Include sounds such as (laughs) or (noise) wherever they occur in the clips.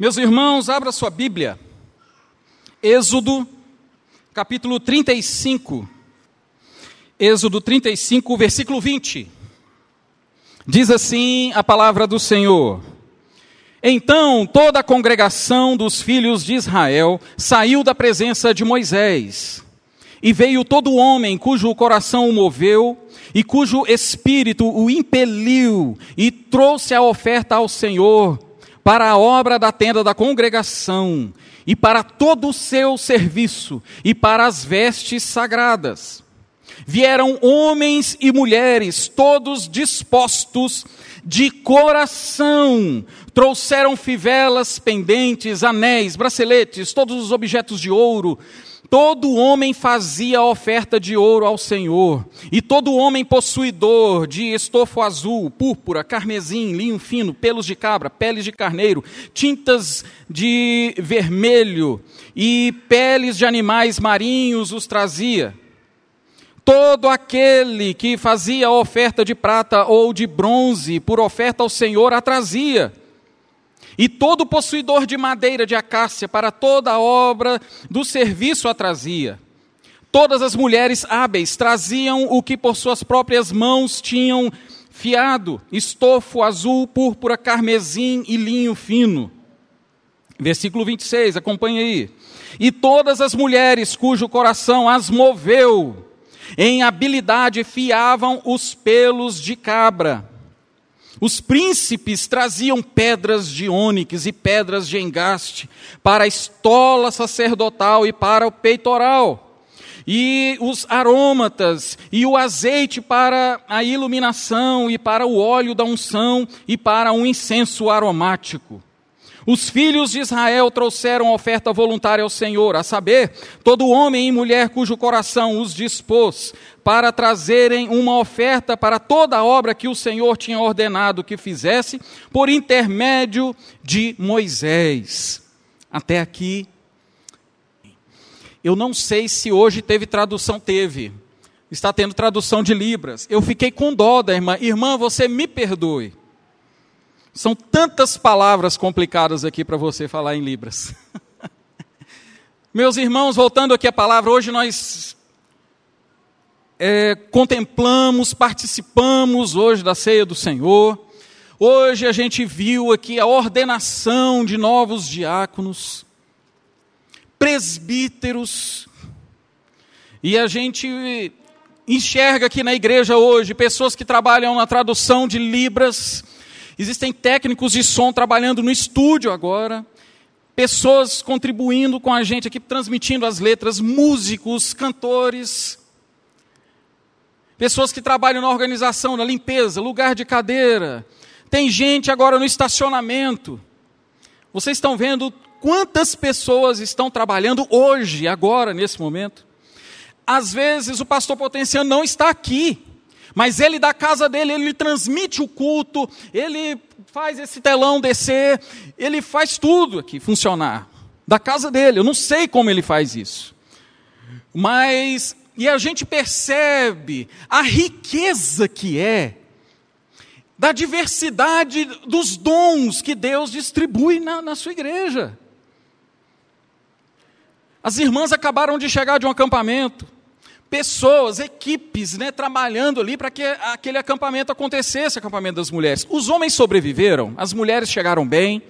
Meus irmãos, abra sua Bíblia. Êxodo, capítulo 35. Êxodo 35, versículo 20. Diz assim a palavra do Senhor: Então toda a congregação dos filhos de Israel saiu da presença de Moisés, e veio todo homem cujo coração o moveu, e cujo espírito o impeliu, e trouxe a oferta ao Senhor para a obra da tenda da congregação, e para todo o seu serviço, e para as vestes sagradas. Vieram homens e mulheres, todos dispostos de coração, trouxeram fivelas, pendentes, anéis, braceletes, todos os objetos de ouro, Todo homem fazia oferta de ouro ao Senhor, e todo homem possuidor de estofo azul, púrpura, carmesim, linho fino, pelos de cabra, peles de carneiro, tintas de vermelho e peles de animais marinhos os trazia. Todo aquele que fazia oferta de prata ou de bronze por oferta ao Senhor a trazia. E todo possuidor de madeira de acácia para toda a obra do serviço a trazia. Todas as mulheres hábeis traziam o que por suas próprias mãos tinham fiado: estofo azul, púrpura, carmesim e linho fino. Versículo 26, acompanhe aí. E todas as mulheres cujo coração as moveu, em habilidade fiavam os pelos de cabra os príncipes traziam pedras de ônix e pedras de engaste para a estola sacerdotal e para o peitoral. E os arômatas e o azeite para a iluminação e para o óleo da unção e para um incenso aromático. Os filhos de Israel trouxeram oferta voluntária ao Senhor, a saber, todo homem e mulher cujo coração os dispôs para trazerem uma oferta para toda a obra que o Senhor tinha ordenado que fizesse, por intermédio de Moisés. Até aqui. Eu não sei se hoje teve tradução, teve. Está tendo tradução de Libras. Eu fiquei com dó da irmã. Irmã, você me perdoe. São tantas palavras complicadas aqui para você falar em Libras. (laughs) Meus irmãos, voltando aqui à palavra, hoje nós é, contemplamos, participamos hoje da ceia do Senhor. Hoje a gente viu aqui a ordenação de novos diáconos, presbíteros, e a gente enxerga aqui na igreja hoje pessoas que trabalham na tradução de Libras, existem técnicos de som trabalhando no estúdio agora, pessoas contribuindo com a gente aqui, transmitindo as letras, músicos, cantores, pessoas que trabalham na organização, na limpeza, lugar de cadeira. Tem gente agora no estacionamento. Vocês estão vendo quantas pessoas estão trabalhando hoje, agora, nesse momento? Às vezes o pastor potenciano não está aqui, mas ele da casa dele, ele transmite o culto, ele faz esse telão descer, ele faz tudo aqui funcionar. Da casa dele, eu não sei como ele faz isso. Mas e a gente percebe a riqueza que é da diversidade dos dons que Deus distribui na, na sua igreja. As irmãs acabaram de chegar de um acampamento, pessoas, equipes, né, trabalhando ali para que aquele acampamento acontecesse, acampamento das mulheres. Os homens sobreviveram, as mulheres chegaram bem,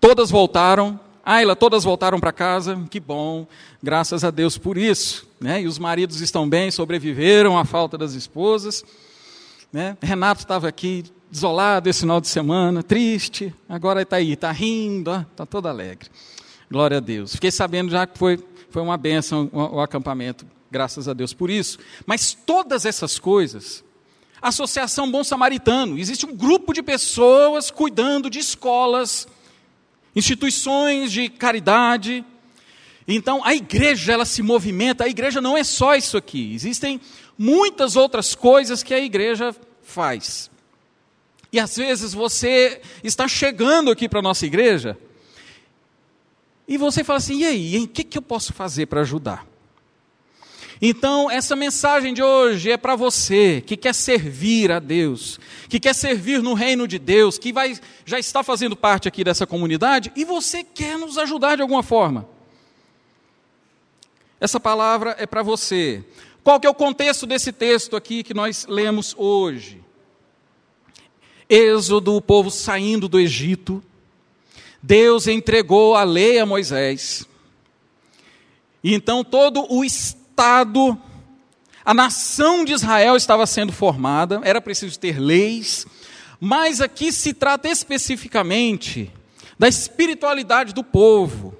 todas voltaram, Ayla, todas voltaram para casa, que bom, graças a Deus por isso. Né? E os maridos estão bem, sobreviveram à falta das esposas. Né? Renato estava aqui desolado esse final de semana, triste, agora está aí, está rindo, está todo alegre. Glória a Deus. Fiquei sabendo já que foi, foi uma bênção o, o acampamento, graças a Deus por isso. Mas todas essas coisas, Associação Bom Samaritano, existe um grupo de pessoas cuidando de escolas, instituições de caridade. Então a igreja ela se movimenta, a igreja não é só isso aqui, existem muitas outras coisas que a igreja faz. E às vezes você está chegando aqui para a nossa igreja e você fala assim: e aí, o que, que eu posso fazer para ajudar? Então, essa mensagem de hoje é para você que quer servir a Deus, que quer servir no reino de Deus, que vai, já está fazendo parte aqui dessa comunidade e você quer nos ajudar de alguma forma. Essa palavra é para você. Qual que é o contexto desse texto aqui que nós lemos hoje? Êxodo, o povo saindo do Egito. Deus entregou a lei a Moisés. E então todo o Estado, a nação de Israel estava sendo formada, era preciso ter leis, mas aqui se trata especificamente da espiritualidade do povo,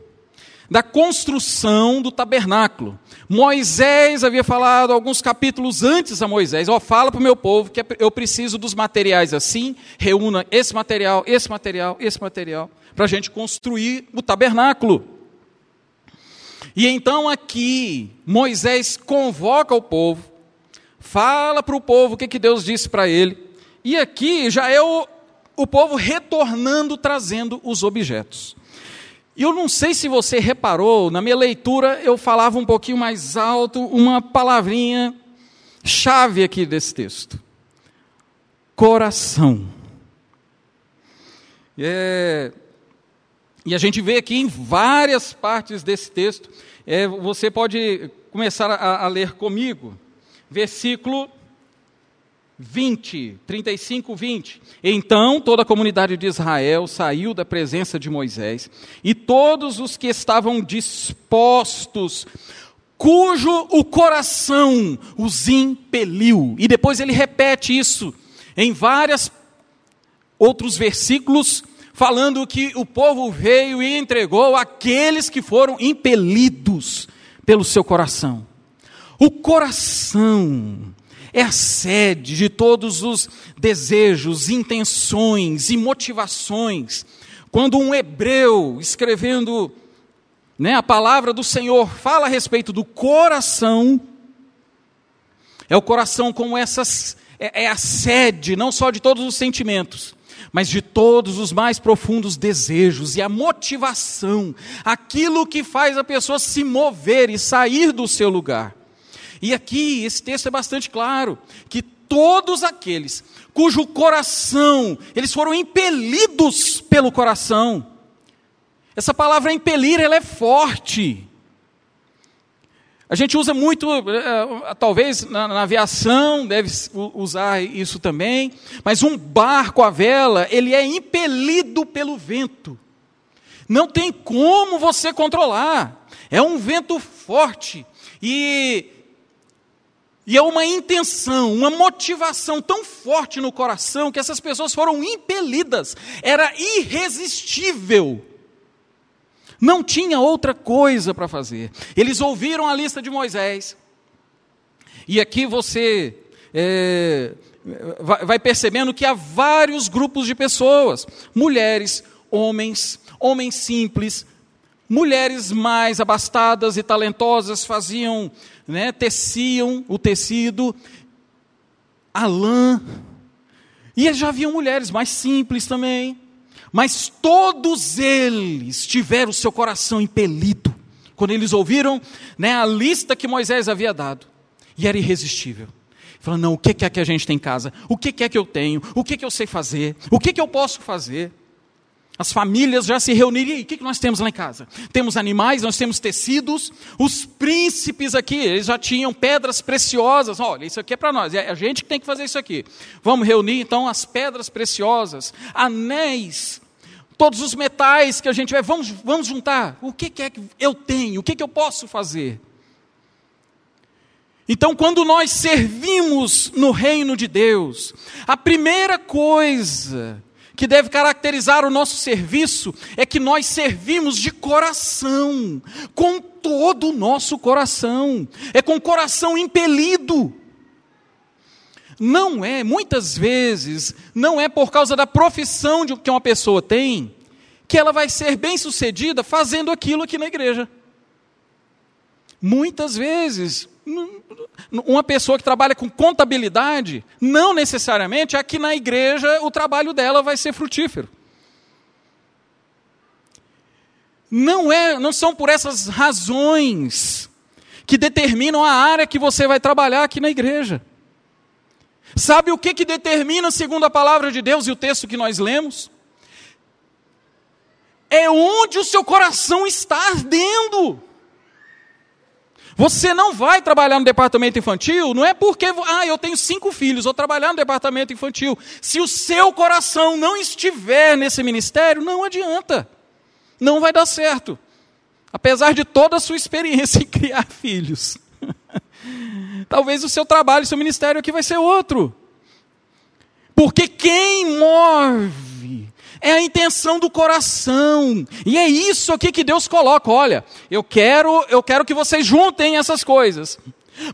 da construção do tabernáculo. Moisés havia falado alguns capítulos antes a Moisés: Ó, oh, fala para o meu povo que eu preciso dos materiais assim, reúna esse material, esse material, esse material, para a gente construir o tabernáculo. E então aqui, Moisés convoca o povo, fala para o povo o que, que Deus disse para ele, e aqui já é o, o povo retornando, trazendo os objetos. E eu não sei se você reparou, na minha leitura eu falava um pouquinho mais alto uma palavrinha chave aqui desse texto: coração. É, e a gente vê aqui em várias partes desse texto, é, você pode começar a, a ler comigo, versículo 20, 35, 20. Então toda a comunidade de Israel saiu da presença de Moisés, e todos os que estavam dispostos, cujo o coração os impeliu. E depois ele repete isso em vários outros versículos falando que o povo veio e entregou aqueles que foram impelidos pelo seu coração. O coração é a sede de todos os desejos, intenções e motivações. Quando um hebreu escrevendo né, a palavra do Senhor fala a respeito do coração, é o coração como essas é, é a sede não só de todos os sentimentos, mas de todos os mais profundos desejos e a motivação, aquilo que faz a pessoa se mover e sair do seu lugar. E aqui esse texto é bastante claro, que todos aqueles cujo coração, eles foram impelidos pelo coração. Essa palavra impelir, ela é forte. A gente usa muito, uh, talvez na, na, aviação deve usar isso também, mas um barco à vela, ele é impelido pelo vento. Não tem como você controlar. É um vento forte e e é uma intenção, uma motivação tão forte no coração que essas pessoas foram impelidas. Era irresistível não tinha outra coisa para fazer. Eles ouviram a lista de Moisés. E aqui você é, vai percebendo que há vários grupos de pessoas: mulheres, homens, homens simples, mulheres mais abastadas e talentosas faziam, né, teciam o tecido, a lã. E já haviam mulheres mais simples também, mas todos eles tiveram o seu coração impelido quando eles ouviram né, a lista que Moisés havia dado. E era irresistível. Falando, não, o que é que a gente tem em casa? O que é que eu tenho? O que é que eu sei fazer? O que é que eu posso fazer? As famílias já se reuniram. E o que, nós temos lá em casa? Temos animais, nós temos tecidos. Os príncipes aqui, eles já tinham pedras preciosas. Olha, isso aqui é para nós. É a gente que tem que fazer isso aqui. Vamos reunir então as pedras preciosas, anéis, todos os metais que a gente vai. Vamos, vamos juntar. O que, que é que eu tenho? O que, que eu posso fazer? Então, quando nós servimos no reino de Deus, a primeira coisa que deve caracterizar o nosso serviço é que nós servimos de coração, com todo o nosso coração, é com o coração impelido. Não é, muitas vezes, não é por causa da profissão que uma pessoa tem que ela vai ser bem sucedida fazendo aquilo aqui na igreja. Muitas vezes, uma pessoa que trabalha com contabilidade, não necessariamente aqui na igreja o trabalho dela vai ser frutífero. Não é, não são por essas razões que determinam a área que você vai trabalhar aqui na igreja. Sabe o que, que determina, segundo a palavra de Deus e o texto que nós lemos? É onde o seu coração está ardendo. Você não vai trabalhar no departamento infantil, não é porque, ah, eu tenho cinco filhos, vou trabalhar no departamento infantil. Se o seu coração não estiver nesse ministério, não adianta. Não vai dar certo. Apesar de toda a sua experiência em criar (laughs) filhos. Talvez o seu trabalho, o seu ministério aqui vai ser outro. Porque quem move é a intenção do coração. E é isso aqui que Deus coloca. Olha, eu quero, eu quero que vocês juntem essas coisas.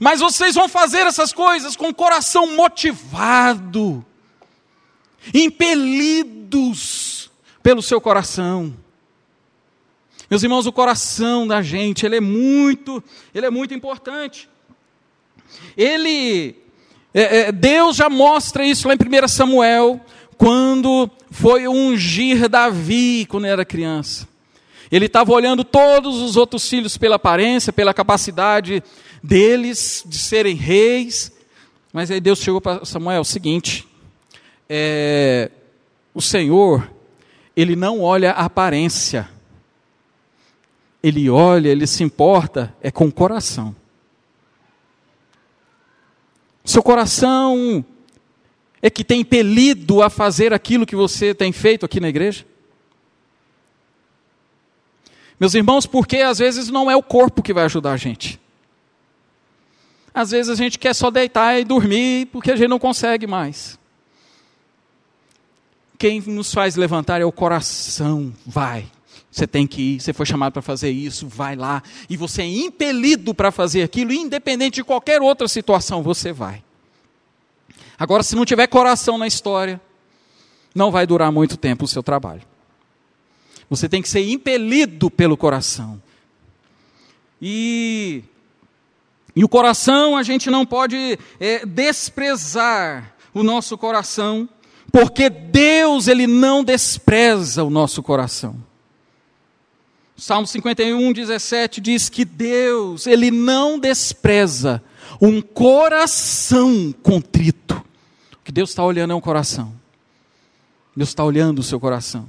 Mas vocês vão fazer essas coisas com o coração motivado, impelidos pelo seu coração. Meus irmãos, o coração da gente, ele é muito, ele é muito importante. Ele, é, é, Deus já mostra isso lá em 1 Samuel, quando foi ungir Davi quando era criança. Ele estava olhando todos os outros filhos pela aparência, pela capacidade deles de serem reis. Mas aí Deus chegou para Samuel: o seguinte, é, o Senhor, ele não olha a aparência, ele olha, ele se importa, é com o coração. Seu coração é que tem impelido a fazer aquilo que você tem feito aqui na igreja? Meus irmãos, porque às vezes não é o corpo que vai ajudar a gente. Às vezes a gente quer só deitar e dormir porque a gente não consegue mais. Quem nos faz levantar é o coração. Vai, você tem que ir, você foi chamado para fazer isso, vai lá. E você é impelido para fazer aquilo, independente de qualquer outra situação, você vai. Agora, se não tiver coração na história, não vai durar muito tempo o seu trabalho. Você tem que ser impelido pelo coração. E, e o coração, a gente não pode é, desprezar o nosso coração, porque Deus, Ele não despreza o nosso coração. Salmo 51, 17 diz que Deus, Ele não despreza um coração contrito. O que Deus está olhando é um coração. Deus está olhando o seu coração.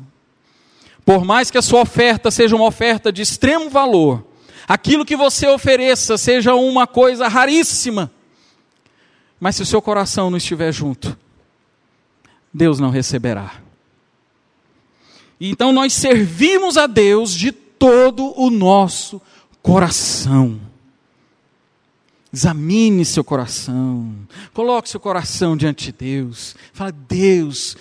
Por mais que a sua oferta seja uma oferta de extremo valor, aquilo que você ofereça seja uma coisa raríssima, mas se o seu coração não estiver junto, Deus não receberá. Então nós servimos a Deus de todo o nosso coração. Examine seu coração, coloque seu coração diante de Deus. Fala, Deus,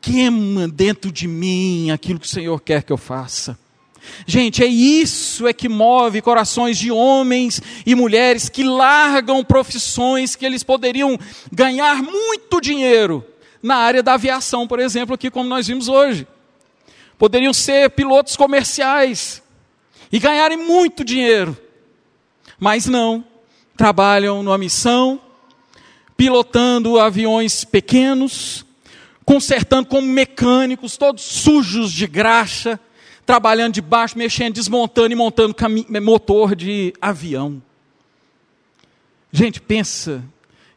queima dentro de mim aquilo que o Senhor quer que eu faça. Gente, é isso é que move corações de homens e mulheres que largam profissões que eles poderiam ganhar muito dinheiro na área da aviação, por exemplo, aqui como nós vimos hoje poderiam ser pilotos comerciais e ganharem muito dinheiro, mas não, trabalham numa missão, pilotando aviões pequenos, consertando como mecânicos, todos sujos de graxa, trabalhando debaixo, mexendo, desmontando e montando motor de avião. Gente, pensa,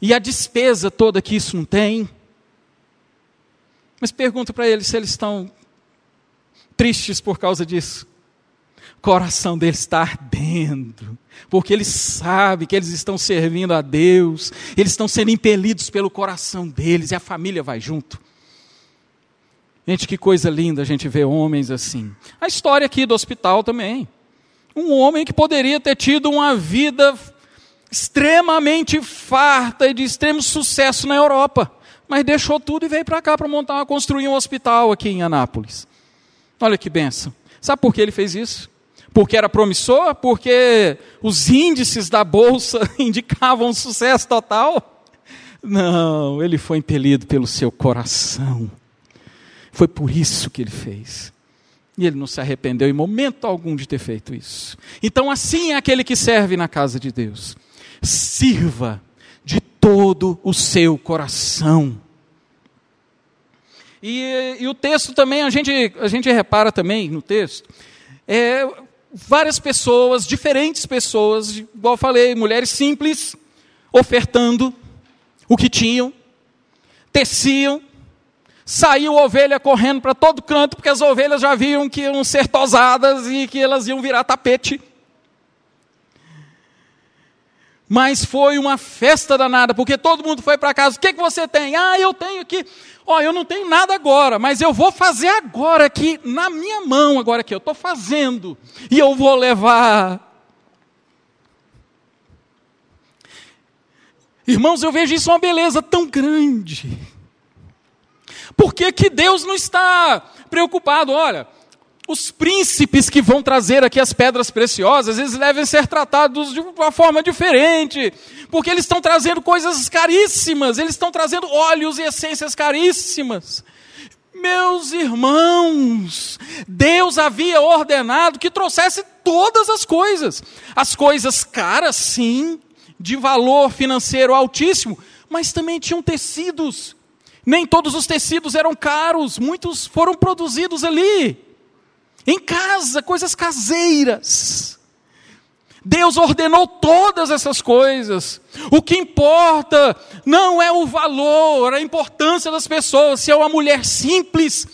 e a despesa toda que isso não tem? Mas pergunta para eles se eles estão tristes por causa disso. Coração deles está ardendo, porque eles sabem que eles estão servindo a Deus, eles estão sendo impelidos pelo coração deles, e a família vai junto. Gente, que coisa linda a gente ver homens assim. A história aqui do hospital também. Um homem que poderia ter tido uma vida extremamente farta e de extremo sucesso na Europa, mas deixou tudo e veio para cá para montar, construir um hospital aqui em Anápolis. Olha que benção. Sabe por que ele fez isso? Porque era promissor? Porque os índices da bolsa (laughs) indicavam sucesso total? Não, ele foi impelido pelo seu coração. Foi por isso que ele fez. E ele não se arrependeu em momento algum de ter feito isso. Então, assim é aquele que serve na casa de Deus. Sirva de todo o seu coração. E, e, o texto também, a gente, a gente repara também no texto, é, várias pessoas, diferentes pessoas, igual falei, mulheres simples, ofertando o que tinham, teciam, saiu ovelha correndo para todo canto, porque as ovelhas já viam que iam ser tosadas e que elas iam virar tapete. Mas foi uma festa danada, porque todo mundo foi para casa. O que, que você tem? Ah, eu tenho aqui. Ó, oh, eu não tenho nada agora, mas eu vou fazer agora aqui, na minha mão, agora que eu estou fazendo. E eu vou levar. Irmãos, eu vejo isso uma beleza tão grande. Por que, que Deus não está preocupado? Olha, os príncipes que vão trazer aqui as pedras preciosas, eles devem ser tratados de uma forma diferente, porque eles estão trazendo coisas caríssimas, eles estão trazendo óleos e essências caríssimas. Meus irmãos, Deus havia ordenado que trouxesse todas as coisas, as coisas caras, sim, de valor financeiro altíssimo, mas também tinham tecidos. Nem todos os tecidos eram caros, muitos foram produzidos ali. Em casa, coisas caseiras. Deus ordenou todas essas coisas. O que importa não é o valor, a importância das pessoas, se é uma mulher simples,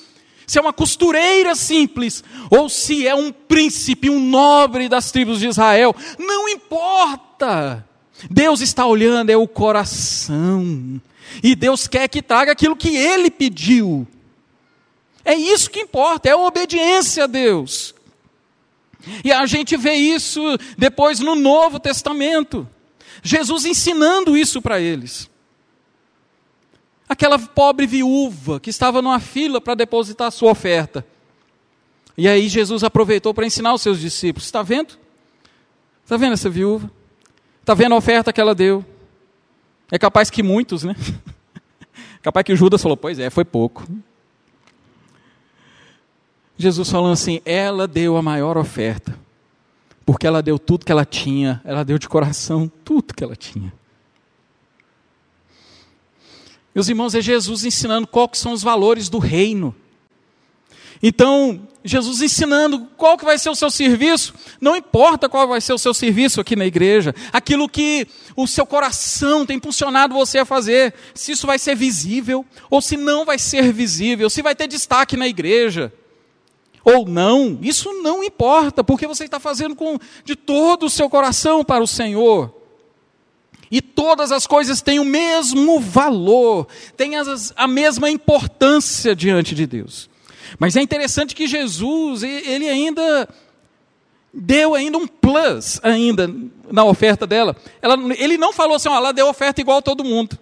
se é uma costureira simples, ou se é um príncipe, um nobre das tribos de Israel. Não importa. Deus está olhando é o coração. E Deus quer que traga aquilo que ele pediu. É isso que importa, é a obediência a Deus. E a gente vê isso depois no Novo Testamento. Jesus ensinando isso para eles. Aquela pobre viúva que estava numa fila para depositar sua oferta. E aí Jesus aproveitou para ensinar os seus discípulos: está vendo? Está vendo essa viúva? Está vendo a oferta que ela deu? É capaz que muitos, né? (laughs) capaz que Judas falou: pois é, foi pouco. Jesus falando assim: ela deu a maior oferta, porque ela deu tudo que ela tinha, ela deu de coração tudo que ela tinha. Meus irmãos, é Jesus ensinando quais são os valores do reino. Então, Jesus ensinando qual que vai ser o seu serviço, não importa qual vai ser o seu serviço aqui na igreja, aquilo que o seu coração tem impulsionado você a fazer, se isso vai ser visível ou se não vai ser visível, se vai ter destaque na igreja ou não, isso não importa, porque você está fazendo com de todo o seu coração para o Senhor. E todas as coisas têm o mesmo valor, têm as, a mesma importância diante de Deus. Mas é interessante que Jesus, ele ainda deu ainda um plus ainda na oferta dela. Ela, ele não falou assim, ó, ela deu oferta igual a todo mundo.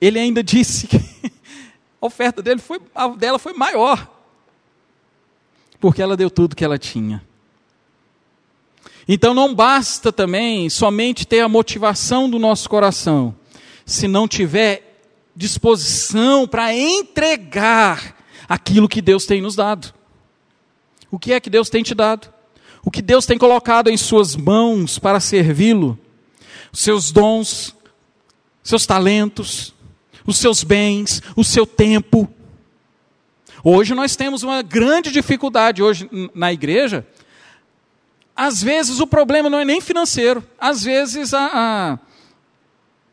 Ele ainda disse que (laughs) a oferta dele foi, dela foi maior porque ela deu tudo que ela tinha. Então não basta também somente ter a motivação do nosso coração, se não tiver disposição para entregar aquilo que Deus tem nos dado. O que é que Deus tem te dado? O que Deus tem colocado em suas mãos para servi-lo? Seus dons, seus talentos, os seus bens, o seu tempo. Hoje nós temos uma grande dificuldade hoje na igreja. Às vezes o problema não é nem financeiro. Às vezes a,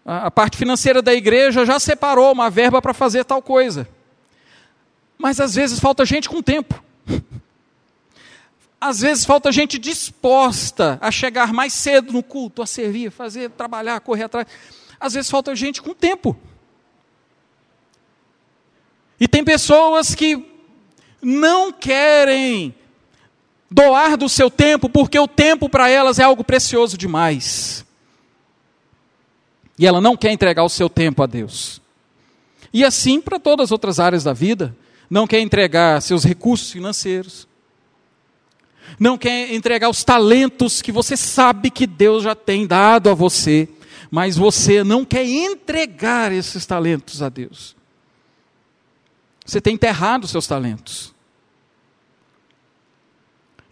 a, a parte financeira da igreja já separou uma verba para fazer tal coisa. Mas às vezes falta gente com tempo. (laughs) Às vezes falta gente disposta a chegar mais cedo no culto, a servir, fazer, trabalhar, correr atrás. Às vezes falta gente com tempo. E tem pessoas que não querem doar do seu tempo, porque o tempo para elas é algo precioso demais. E ela não quer entregar o seu tempo a Deus. E assim para todas as outras áreas da vida, não quer entregar seus recursos financeiros, não quer entregar os talentos que você sabe que Deus já tem dado a você, mas você não quer entregar esses talentos a Deus. Você tem enterrado os seus talentos.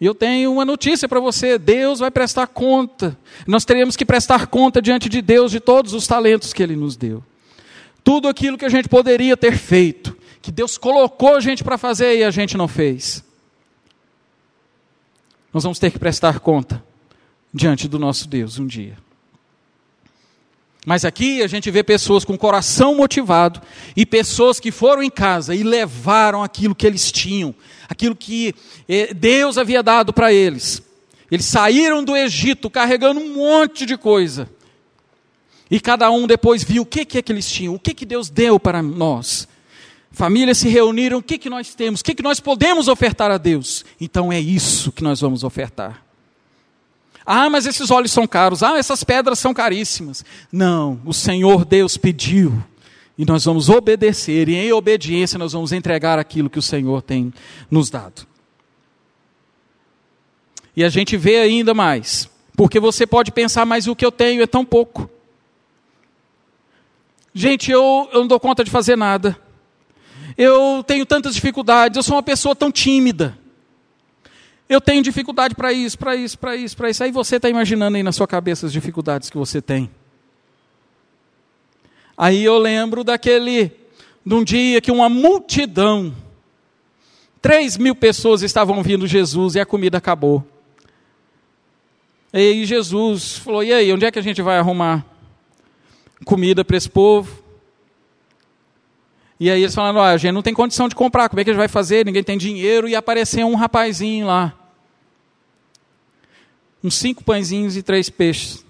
E eu tenho uma notícia para você: Deus vai prestar conta. Nós teremos que prestar conta diante de Deus de todos os talentos que Ele nos deu. Tudo aquilo que a gente poderia ter feito, que Deus colocou a gente para fazer e a gente não fez. nós vamos ter que prestar conta diante do nosso Deus um dia. Mas aqui a gente vê pessoas com coração motivado e pessoas que foram em casa e levaram aquilo que eles tinham, aquilo que eh, Deus havia dado para eles. Eles saíram do Egito carregando um monte de coisa. E cada um depois viu o que, que é que eles tinham, o que, que Deus deu para nós. Famílias se reuniram, o que, que nós temos, o que, que nós podemos ofertar a Deus. Então é isso que nós vamos ofertar. Ah, mas esses óleos são caros. Ah, essas pedras são caríssimas. Não, o Senhor Deus pediu. E nós vamos obedecer, e em obediência nós vamos entregar aquilo que o Senhor tem nos dado. E a gente vê ainda mais, porque você pode pensar, mas o que eu tenho é tão pouco. Gente, eu, eu não dou conta de fazer nada. Eu tenho tantas dificuldades, eu sou uma pessoa tão tímida. Eu tenho dificuldade para isso, para isso, para isso, para isso. Aí você está imaginando aí na sua cabeça as dificuldades que você tem. Aí eu lembro daquele, de um dia que uma multidão, três mil pessoas estavam vindo Jesus e a comida acabou. E Jesus falou: e aí, onde é que a gente vai arrumar comida para esse povo? E aí eles falaram: ah, a gente não tem condição de comprar, como é que a gente vai fazer? Ninguém tem dinheiro. E apareceu um rapazinho lá. Uns cinco pãezinhos e três peixes.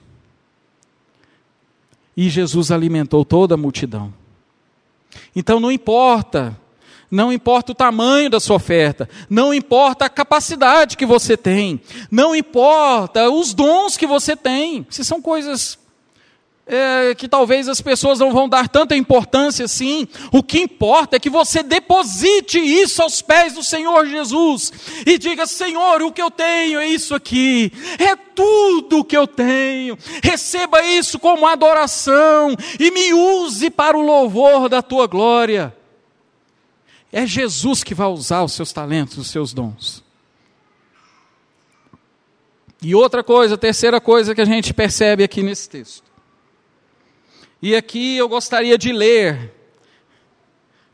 E Jesus alimentou toda a multidão. Então não importa, não importa o tamanho da sua oferta, não importa a capacidade que você tem, não importa os dons que você tem, se são coisas é, que talvez as pessoas não vão dar tanta importância assim. O que importa é que você deposite isso aos pés do Senhor Jesus e diga: Senhor, o que eu tenho é isso aqui, é tudo o que eu tenho. Receba isso como adoração e me use para o louvor da tua glória. É Jesus que vai usar os seus talentos, os seus dons. E outra coisa, terceira coisa que a gente percebe aqui nesse texto. E aqui eu gostaria de ler,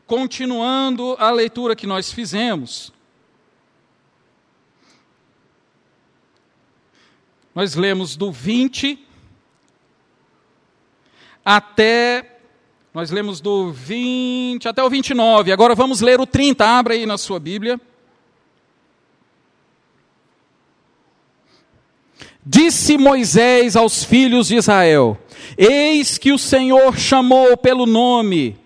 continuando a leitura que nós fizemos. Nós lemos do 20 até. Nós lemos do 20 até o 29. Agora vamos ler o 30. Abra aí na sua Bíblia. Disse Moisés aos filhos de Israel: Eis que o Senhor chamou pelo nome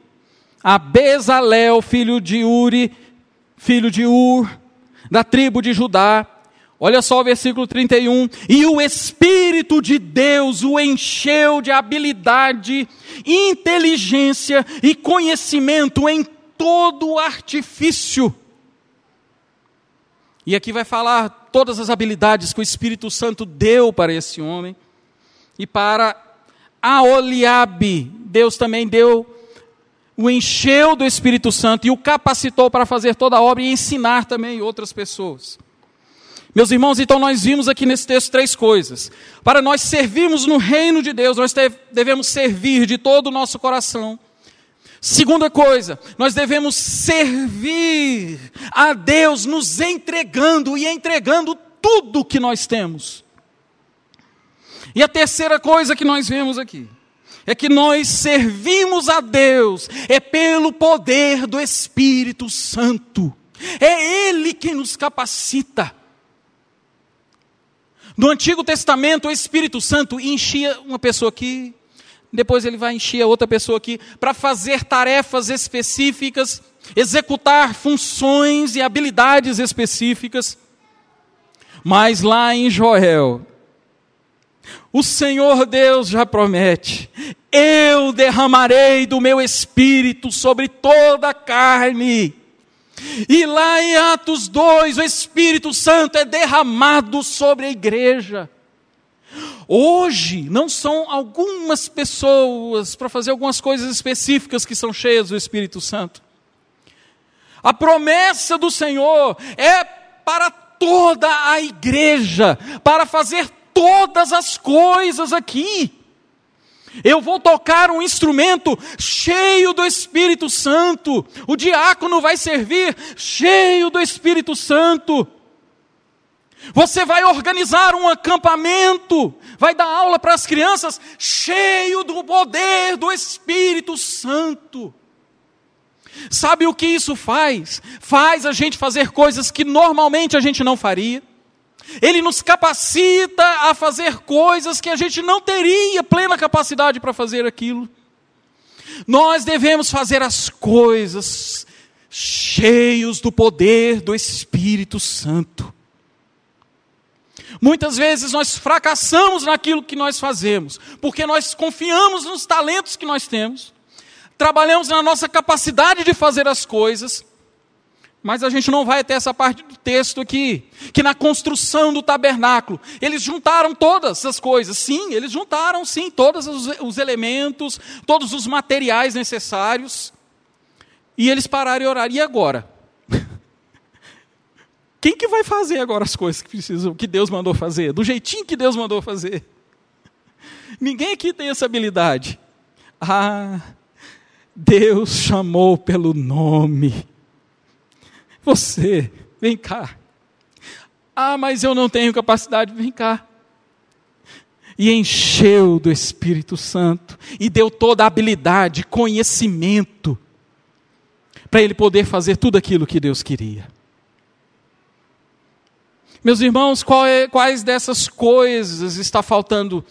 a Bezalel, filho de Uri, filho de Ur, da tribo de Judá. Olha só o versículo 31. E o Espírito de Deus o encheu de habilidade, inteligência e conhecimento em todo artifício e aqui vai falar todas as habilidades que o Espírito Santo deu para esse homem. E para Aoliabe, Deus também deu, o encheu do Espírito Santo e o capacitou para fazer toda a obra e ensinar também outras pessoas. Meus irmãos, então nós vimos aqui nesse texto três coisas. Para nós servirmos no reino de Deus, nós devemos servir de todo o nosso coração Segunda coisa, nós devemos servir a Deus nos entregando e entregando tudo que nós temos. E a terceira coisa que nós vemos aqui é que nós servimos a Deus é pelo poder do Espírito Santo. É Ele quem nos capacita. No Antigo Testamento, o Espírito Santo enchia uma pessoa aqui, depois ele vai encher a outra pessoa aqui para fazer tarefas específicas, executar funções e habilidades específicas. Mas lá em Joel, o Senhor Deus já promete: eu derramarei do meu espírito sobre toda a carne. E lá em Atos 2, o Espírito Santo é derramado sobre a igreja. Hoje, não são algumas pessoas para fazer algumas coisas específicas que são cheias do Espírito Santo. A promessa do Senhor é para toda a igreja, para fazer todas as coisas aqui. Eu vou tocar um instrumento cheio do Espírito Santo. O diácono vai servir cheio do Espírito Santo. Você vai organizar um acampamento, vai dar aula para as crianças, cheio do poder do Espírito Santo. Sabe o que isso faz? Faz a gente fazer coisas que normalmente a gente não faria. Ele nos capacita a fazer coisas que a gente não teria plena capacidade para fazer aquilo. Nós devemos fazer as coisas cheios do poder do Espírito Santo. Muitas vezes nós fracassamos naquilo que nós fazemos, porque nós confiamos nos talentos que nós temos, trabalhamos na nossa capacidade de fazer as coisas, mas a gente não vai até essa parte do texto aqui, que na construção do tabernáculo, eles juntaram todas as coisas. Sim, eles juntaram sim todos os, os elementos, todos os materiais necessários. E eles pararam e oraram. E agora? Quem que vai fazer agora as coisas que precisam, que Deus mandou fazer, do jeitinho que Deus mandou fazer? (laughs) Ninguém aqui tem essa habilidade. Ah, Deus chamou pelo nome. Você, vem cá. Ah, mas eu não tenho capacidade, vem cá. E encheu do Espírito Santo e deu toda a habilidade, conhecimento para ele poder fazer tudo aquilo que Deus queria. Meus irmãos, é, quais dessas coisas está faltando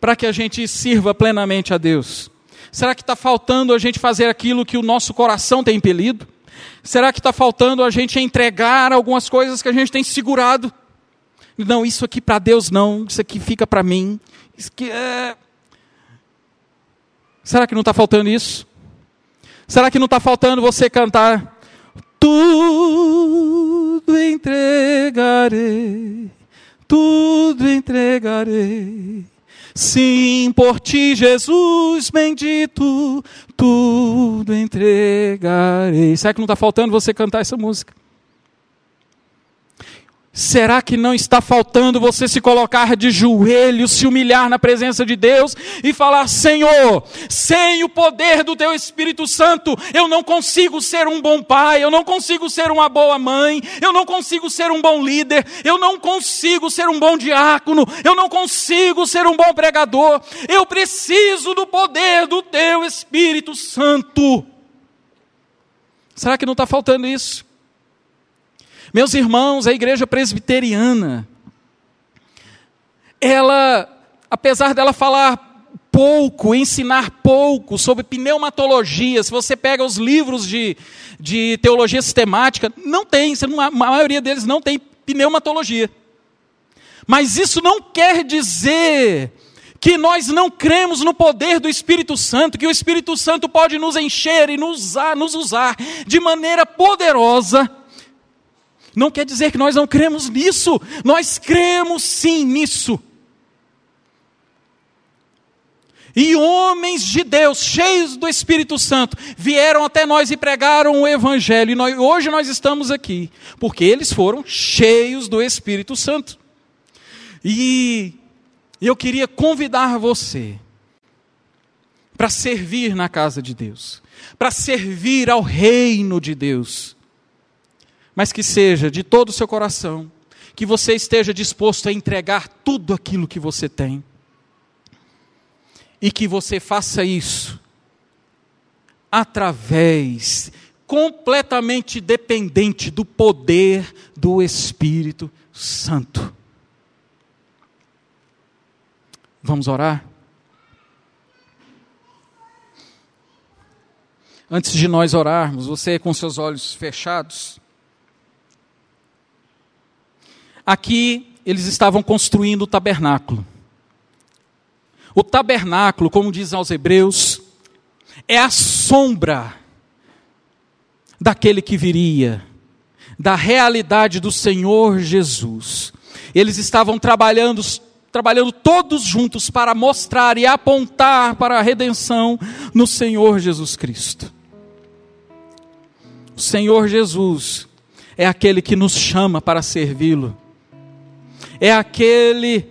para que a gente sirva plenamente a Deus? Será que está faltando a gente fazer aquilo que o nosso coração tem impelido? Será que está faltando a gente entregar algumas coisas que a gente tem segurado? Não, isso aqui para Deus não, isso aqui fica para mim. É... Será que não está faltando isso? Será que não está faltando você cantar? Tudo entregarei, tudo entregarei. Sim, por ti, Jesus bendito, tudo entregarei. Será que não está faltando você cantar essa música? Será que não está faltando você se colocar de joelhos, se humilhar na presença de Deus e falar: Senhor, sem o poder do Teu Espírito Santo, eu não consigo ser um bom pai, eu não consigo ser uma boa mãe, eu não consigo ser um bom líder, eu não consigo ser um bom diácono, eu não consigo ser um bom pregador, eu preciso do poder do Teu Espírito Santo. Será que não está faltando isso? Meus irmãos, a igreja presbiteriana, ela, apesar dela falar pouco, ensinar pouco sobre pneumatologia, se você pega os livros de, de teologia sistemática, não tem, a maioria deles não tem pneumatologia. Mas isso não quer dizer que nós não cremos no poder do Espírito Santo, que o Espírito Santo pode nos encher e nos usar, nos usar de maneira poderosa não quer dizer que nós não cremos nisso, nós cremos sim nisso. E homens de Deus, cheios do Espírito Santo, vieram até nós e pregaram o Evangelho. E nós, hoje nós estamos aqui, porque eles foram cheios do Espírito Santo. E eu queria convidar você para servir na casa de Deus, para servir ao reino de Deus mas que seja de todo o seu coração, que você esteja disposto a entregar tudo aquilo que você tem. E que você faça isso através, completamente dependente do poder do Espírito Santo. Vamos orar? Antes de nós orarmos, você com seus olhos fechados, Aqui eles estavam construindo o tabernáculo. O tabernáculo, como diz aos Hebreus, é a sombra daquele que viria, da realidade do Senhor Jesus. Eles estavam trabalhando, trabalhando todos juntos para mostrar e apontar para a redenção no Senhor Jesus Cristo. O Senhor Jesus é aquele que nos chama para servi-lo é aquele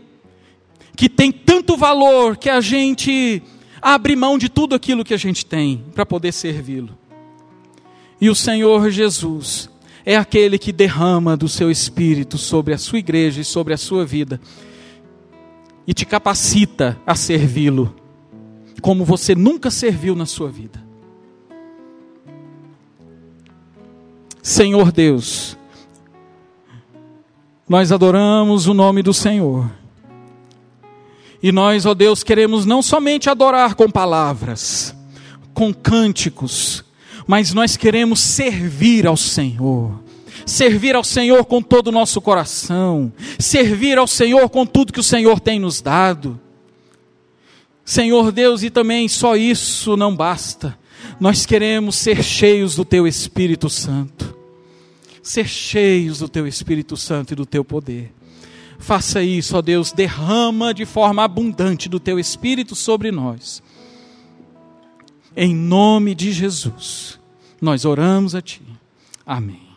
que tem tanto valor que a gente abre mão de tudo aquilo que a gente tem para poder servi-lo. E o Senhor Jesus é aquele que derrama do seu espírito sobre a sua igreja e sobre a sua vida e te capacita a servi-lo como você nunca serviu na sua vida. Senhor Deus, nós adoramos o nome do Senhor. E nós, ó Deus, queremos não somente adorar com palavras, com cânticos, mas nós queremos servir ao Senhor. Servir ao Senhor com todo o nosso coração, servir ao Senhor com tudo que o Senhor tem nos dado. Senhor Deus, e também só isso não basta. Nós queremos ser cheios do Teu Espírito Santo. Ser cheios do Teu Espírito Santo e do Teu poder. Faça isso, ó Deus, derrama de forma abundante do Teu Espírito sobre nós. Em nome de Jesus, nós oramos a Ti. Amém.